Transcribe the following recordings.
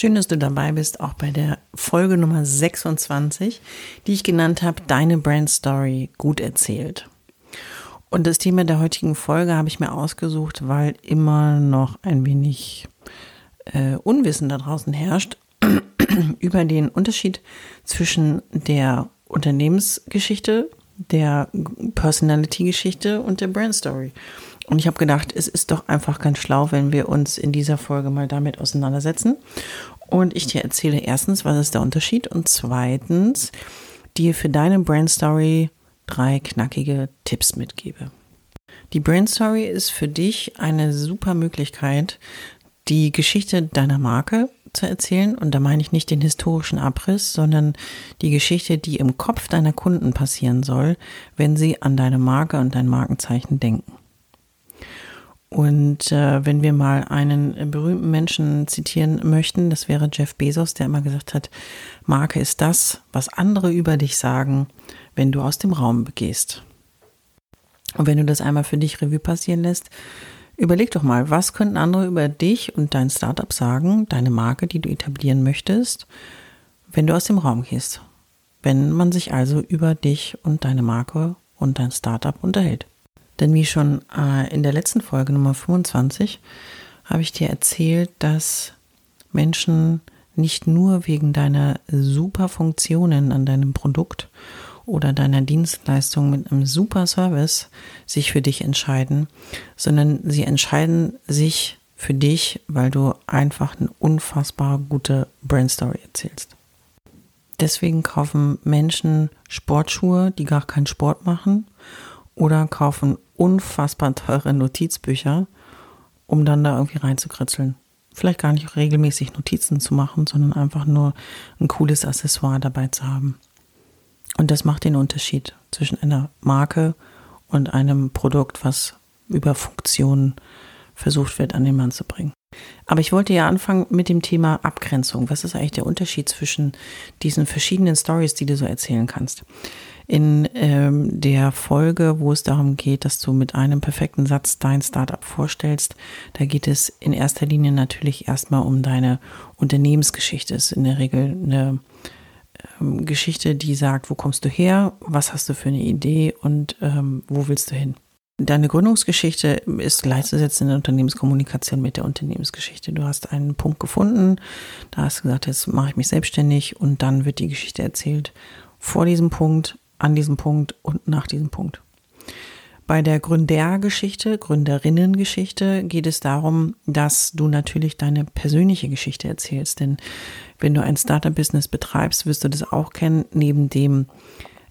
Schön, dass du dabei bist, auch bei der Folge Nummer 26, die ich genannt habe, Deine Brand Story gut erzählt. Und das Thema der heutigen Folge habe ich mir ausgesucht, weil immer noch ein wenig äh, Unwissen da draußen herrscht über den Unterschied zwischen der Unternehmensgeschichte, der Personality-Geschichte und der Brand Story. Und ich habe gedacht, es ist doch einfach ganz schlau, wenn wir uns in dieser Folge mal damit auseinandersetzen. Und ich dir erzähle erstens, was ist der Unterschied und zweitens, dir für deine Brand Story drei knackige Tipps mitgebe. Die Brain Story ist für dich eine super Möglichkeit, die Geschichte deiner Marke zu erzählen. Und da meine ich nicht den historischen Abriss, sondern die Geschichte, die im Kopf deiner Kunden passieren soll, wenn sie an deine Marke und dein Markenzeichen denken. Und äh, wenn wir mal einen berühmten Menschen zitieren möchten, das wäre Jeff Bezos, der immer gesagt hat, Marke ist das, was andere über dich sagen, wenn du aus dem Raum begehst. Und wenn du das einmal für dich Revue passieren lässt, überleg doch mal, was könnten andere über dich und dein Startup sagen, deine Marke, die du etablieren möchtest, wenn du aus dem Raum gehst. Wenn man sich also über dich und deine Marke und dein Startup unterhält. Denn wie schon äh, in der letzten Folge Nummer 25 habe ich dir erzählt, dass Menschen nicht nur wegen deiner super Funktionen an deinem Produkt oder deiner Dienstleistung mit einem super Service sich für dich entscheiden, sondern sie entscheiden sich für dich, weil du einfach eine unfassbar gute Brandstory erzählst. Deswegen kaufen Menschen Sportschuhe, die gar keinen Sport machen, oder kaufen unfassbar teure Notizbücher, um dann da irgendwie reinzukritzeln. Vielleicht gar nicht regelmäßig Notizen zu machen, sondern einfach nur ein cooles Accessoire dabei zu haben. Und das macht den Unterschied zwischen einer Marke und einem Produkt, was über Funktionen versucht wird, an den Mann zu bringen. Aber ich wollte ja anfangen mit dem Thema Abgrenzung. Was ist eigentlich der Unterschied zwischen diesen verschiedenen Stories, die du so erzählen kannst? In ähm, der Folge, wo es darum geht, dass du mit einem perfekten Satz dein Startup vorstellst, da geht es in erster Linie natürlich erstmal um deine Unternehmensgeschichte. Es ist in der Regel eine ähm, Geschichte, die sagt, wo kommst du her, was hast du für eine Idee und ähm, wo willst du hin. Deine Gründungsgeschichte ist gleichzusetzen in der Unternehmenskommunikation mit der Unternehmensgeschichte. Du hast einen Punkt gefunden, da hast du gesagt, jetzt mache ich mich selbstständig und dann wird die Geschichte erzählt vor diesem Punkt, an diesem Punkt und nach diesem Punkt. Bei der Gründergeschichte, Gründerinnengeschichte geht es darum, dass du natürlich deine persönliche Geschichte erzählst. Denn wenn du ein Startup-Business betreibst, wirst du das auch kennen, neben dem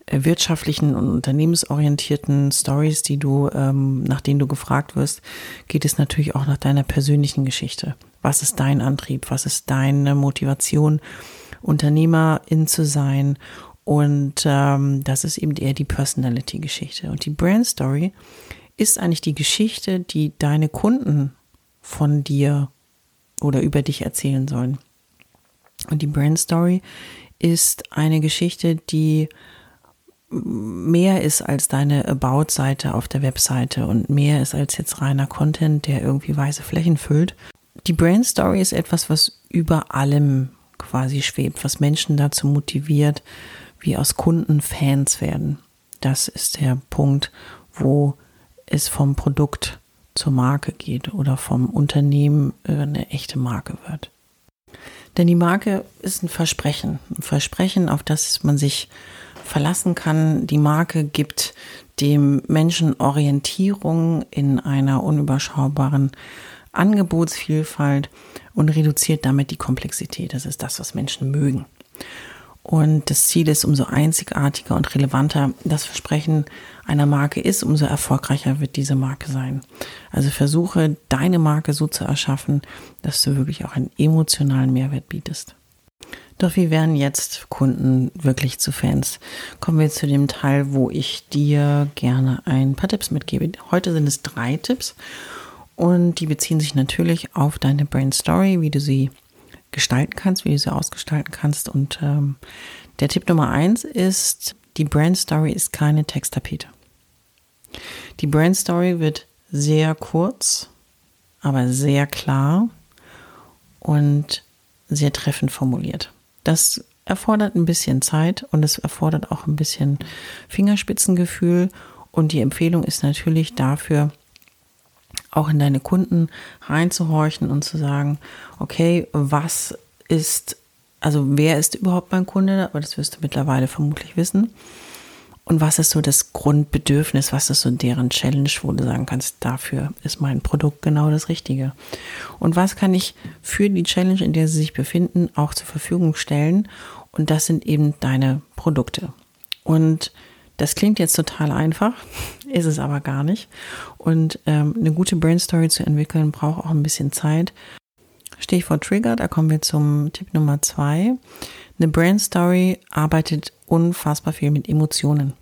wirtschaftlichen und unternehmensorientierten Stories, die du, ähm, nach denen du gefragt wirst, geht es natürlich auch nach deiner persönlichen Geschichte. Was ist dein Antrieb? Was ist deine Motivation, Unternehmerin zu sein und ähm, das ist eben eher die Personality-Geschichte. Und die Brand Story ist eigentlich die Geschichte, die deine Kunden von dir oder über dich erzählen sollen. Und die Brand Story ist eine Geschichte, die mehr ist als deine About-Seite auf der Webseite und mehr ist als jetzt reiner Content, der irgendwie weiße Flächen füllt. Die Brand Story ist etwas, was über allem quasi schwebt, was Menschen dazu motiviert, wie aus Kunden Fans werden. Das ist der Punkt, wo es vom Produkt zur Marke geht oder vom Unternehmen eine echte Marke wird. Denn die Marke ist ein Versprechen, ein Versprechen, auf das man sich verlassen kann. Die Marke gibt dem Menschen Orientierung in einer unüberschaubaren Angebotsvielfalt und reduziert damit die Komplexität. Das ist das, was Menschen mögen. Und das Ziel ist, umso einzigartiger und relevanter das Versprechen einer Marke ist, umso erfolgreicher wird diese Marke sein. Also versuche deine Marke so zu erschaffen, dass du wirklich auch einen emotionalen Mehrwert bietest. Doch wie werden jetzt Kunden wirklich zu Fans? Kommen wir zu dem Teil, wo ich dir gerne ein paar Tipps mitgebe. Heute sind es drei Tipps und die beziehen sich natürlich auf deine Brain Story, wie du sie gestalten kannst, wie du sie ausgestalten kannst. Und ähm, der Tipp Nummer eins ist, die Brand Story ist keine Texttapete. Die Brand Story wird sehr kurz, aber sehr klar und sehr treffend formuliert. Das erfordert ein bisschen Zeit und es erfordert auch ein bisschen Fingerspitzengefühl. Und die Empfehlung ist natürlich dafür, auch in deine Kunden reinzuhorchen und zu sagen, okay, was ist, also wer ist überhaupt mein Kunde? Aber das wirst du mittlerweile vermutlich wissen. Und was ist so das Grundbedürfnis? Was ist so deren Challenge, wo du sagen kannst, dafür ist mein Produkt genau das Richtige? Und was kann ich für die Challenge, in der sie sich befinden, auch zur Verfügung stellen? Und das sind eben deine Produkte. Und das klingt jetzt total einfach, ist es aber gar nicht. Und ähm, eine gute Brain Story zu entwickeln, braucht auch ein bisschen Zeit. Stichwort Trigger, da kommen wir zum Tipp Nummer zwei. Eine Brain Story arbeitet unfassbar viel mit Emotionen.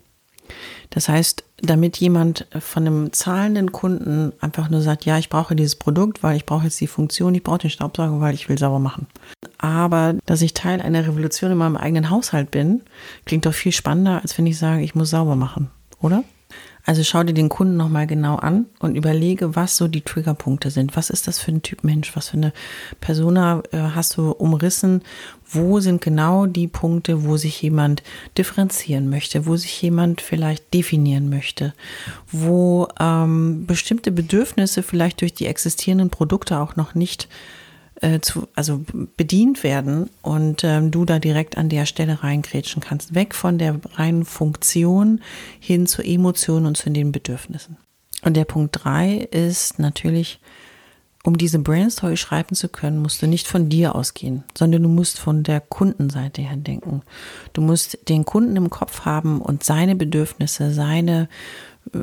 Das heißt, damit jemand von einem zahlenden Kunden einfach nur sagt, ja, ich brauche dieses Produkt, weil ich brauche jetzt die Funktion, ich brauche den Staubsauger, weil ich will sauber machen. Aber dass ich Teil einer Revolution in meinem eigenen Haushalt bin, klingt doch viel spannender, als wenn ich sage, ich muss sauber machen, oder? Also schau dir den Kunden nochmal genau an und überlege, was so die Triggerpunkte sind. Was ist das für ein Typ Mensch? Was für eine Persona äh, hast du umrissen? Wo sind genau die Punkte, wo sich jemand differenzieren möchte, wo sich jemand vielleicht definieren möchte, wo ähm, bestimmte Bedürfnisse vielleicht durch die existierenden Produkte auch noch nicht äh, zu, also bedient werden und ähm, du da direkt an der Stelle reingrätschen kannst. Weg von der reinen Funktion hin zu Emotionen und zu den Bedürfnissen. Und der Punkt drei ist natürlich, um diese Brandstory schreiben zu können, musst du nicht von dir ausgehen, sondern du musst von der Kundenseite her denken. Du musst den Kunden im Kopf haben und seine Bedürfnisse, seine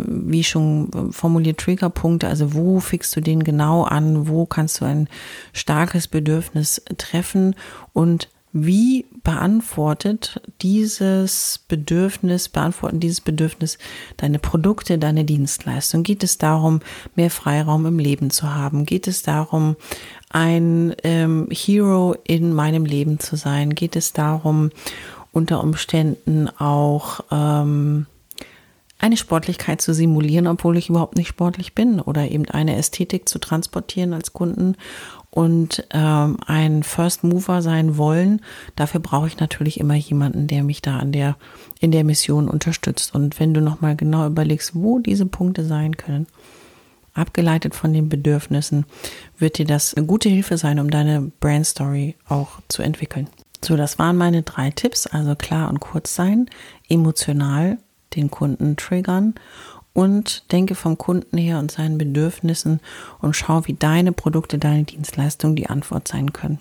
wie schon formuliert, Triggerpunkte, also wo fixst du den genau an, wo kannst du ein starkes Bedürfnis treffen und wie beantwortet dieses Bedürfnis, beantworten dieses Bedürfnis deine Produkte, deine Dienstleistung? Geht es darum, mehr Freiraum im Leben zu haben? Geht es darum, ein ähm, Hero in meinem Leben zu sein? Geht es darum, unter Umständen auch ähm, eine Sportlichkeit zu simulieren, obwohl ich überhaupt nicht sportlich bin oder eben eine Ästhetik zu transportieren als Kunden und ähm, ein First Mover sein wollen. Dafür brauche ich natürlich immer jemanden, der mich da an der in der Mission unterstützt. Und wenn du noch mal genau überlegst, wo diese Punkte sein können, abgeleitet von den Bedürfnissen, wird dir das eine gute Hilfe sein, um deine Brand Story auch zu entwickeln. So, das waren meine drei Tipps. Also klar und kurz sein, emotional den Kunden triggern und denke vom Kunden her und seinen Bedürfnissen und schau, wie deine Produkte, deine Dienstleistungen die Antwort sein können.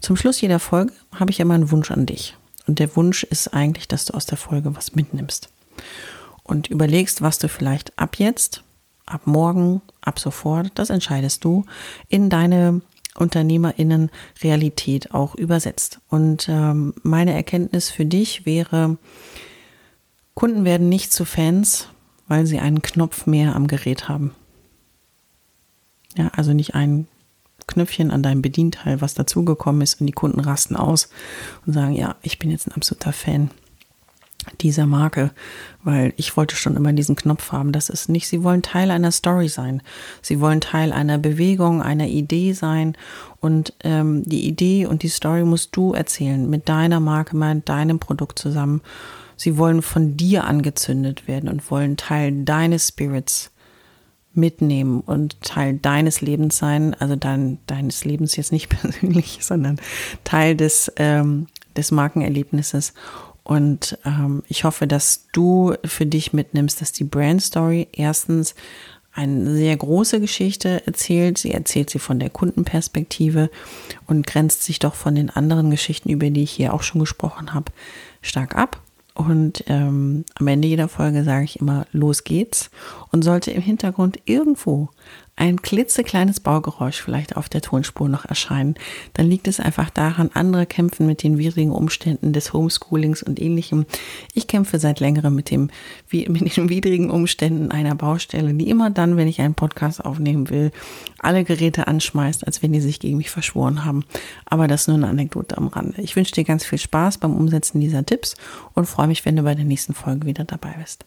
Zum Schluss jeder Folge habe ich immer einen Wunsch an dich. Und der Wunsch ist eigentlich, dass du aus der Folge was mitnimmst. Und überlegst, was du vielleicht ab jetzt, ab morgen, ab sofort, das entscheidest du, in deine UnternehmerInnen Realität auch übersetzt. Und ähm, meine Erkenntnis für dich wäre, Kunden werden nicht zu Fans, weil sie einen Knopf mehr am Gerät haben. Ja, also nicht ein Knöpfchen an deinem Bedienteil, was dazugekommen ist und die Kunden rasten aus und sagen, ja, ich bin jetzt ein absoluter Fan dieser Marke, weil ich wollte schon immer diesen Knopf haben. Das ist nicht, sie wollen Teil einer Story sein. Sie wollen Teil einer Bewegung, einer Idee sein. Und ähm, die Idee und die Story musst du erzählen mit deiner Marke, mit deinem Produkt zusammen. Sie wollen von dir angezündet werden und wollen Teil deines Spirits mitnehmen und Teil deines Lebens sein, also dein, deines Lebens jetzt nicht persönlich, sondern Teil des, ähm, des Markenerlebnisses. Und ähm, ich hoffe, dass du für dich mitnimmst, dass die Brand Story erstens eine sehr große Geschichte erzählt. Sie erzählt sie von der Kundenperspektive und grenzt sich doch von den anderen Geschichten, über die ich hier auch schon gesprochen habe, stark ab. Und ähm, am Ende jeder Folge sage ich immer, los geht's. Und sollte im Hintergrund irgendwo ein klitzekleines Baugeräusch vielleicht auf der Tonspur noch erscheinen, dann liegt es einfach daran, andere kämpfen mit den widrigen Umständen des Homeschoolings und ähnlichem. Ich kämpfe seit längerem mit, dem, mit den widrigen Umständen einer Baustelle, die immer dann, wenn ich einen Podcast aufnehmen will, alle Geräte anschmeißt, als wenn die sich gegen mich verschworen haben. Aber das ist nur eine Anekdote am Rande. Ich wünsche dir ganz viel Spaß beim Umsetzen dieser Tipps und freue mich, wenn du bei der nächsten Folge wieder dabei bist.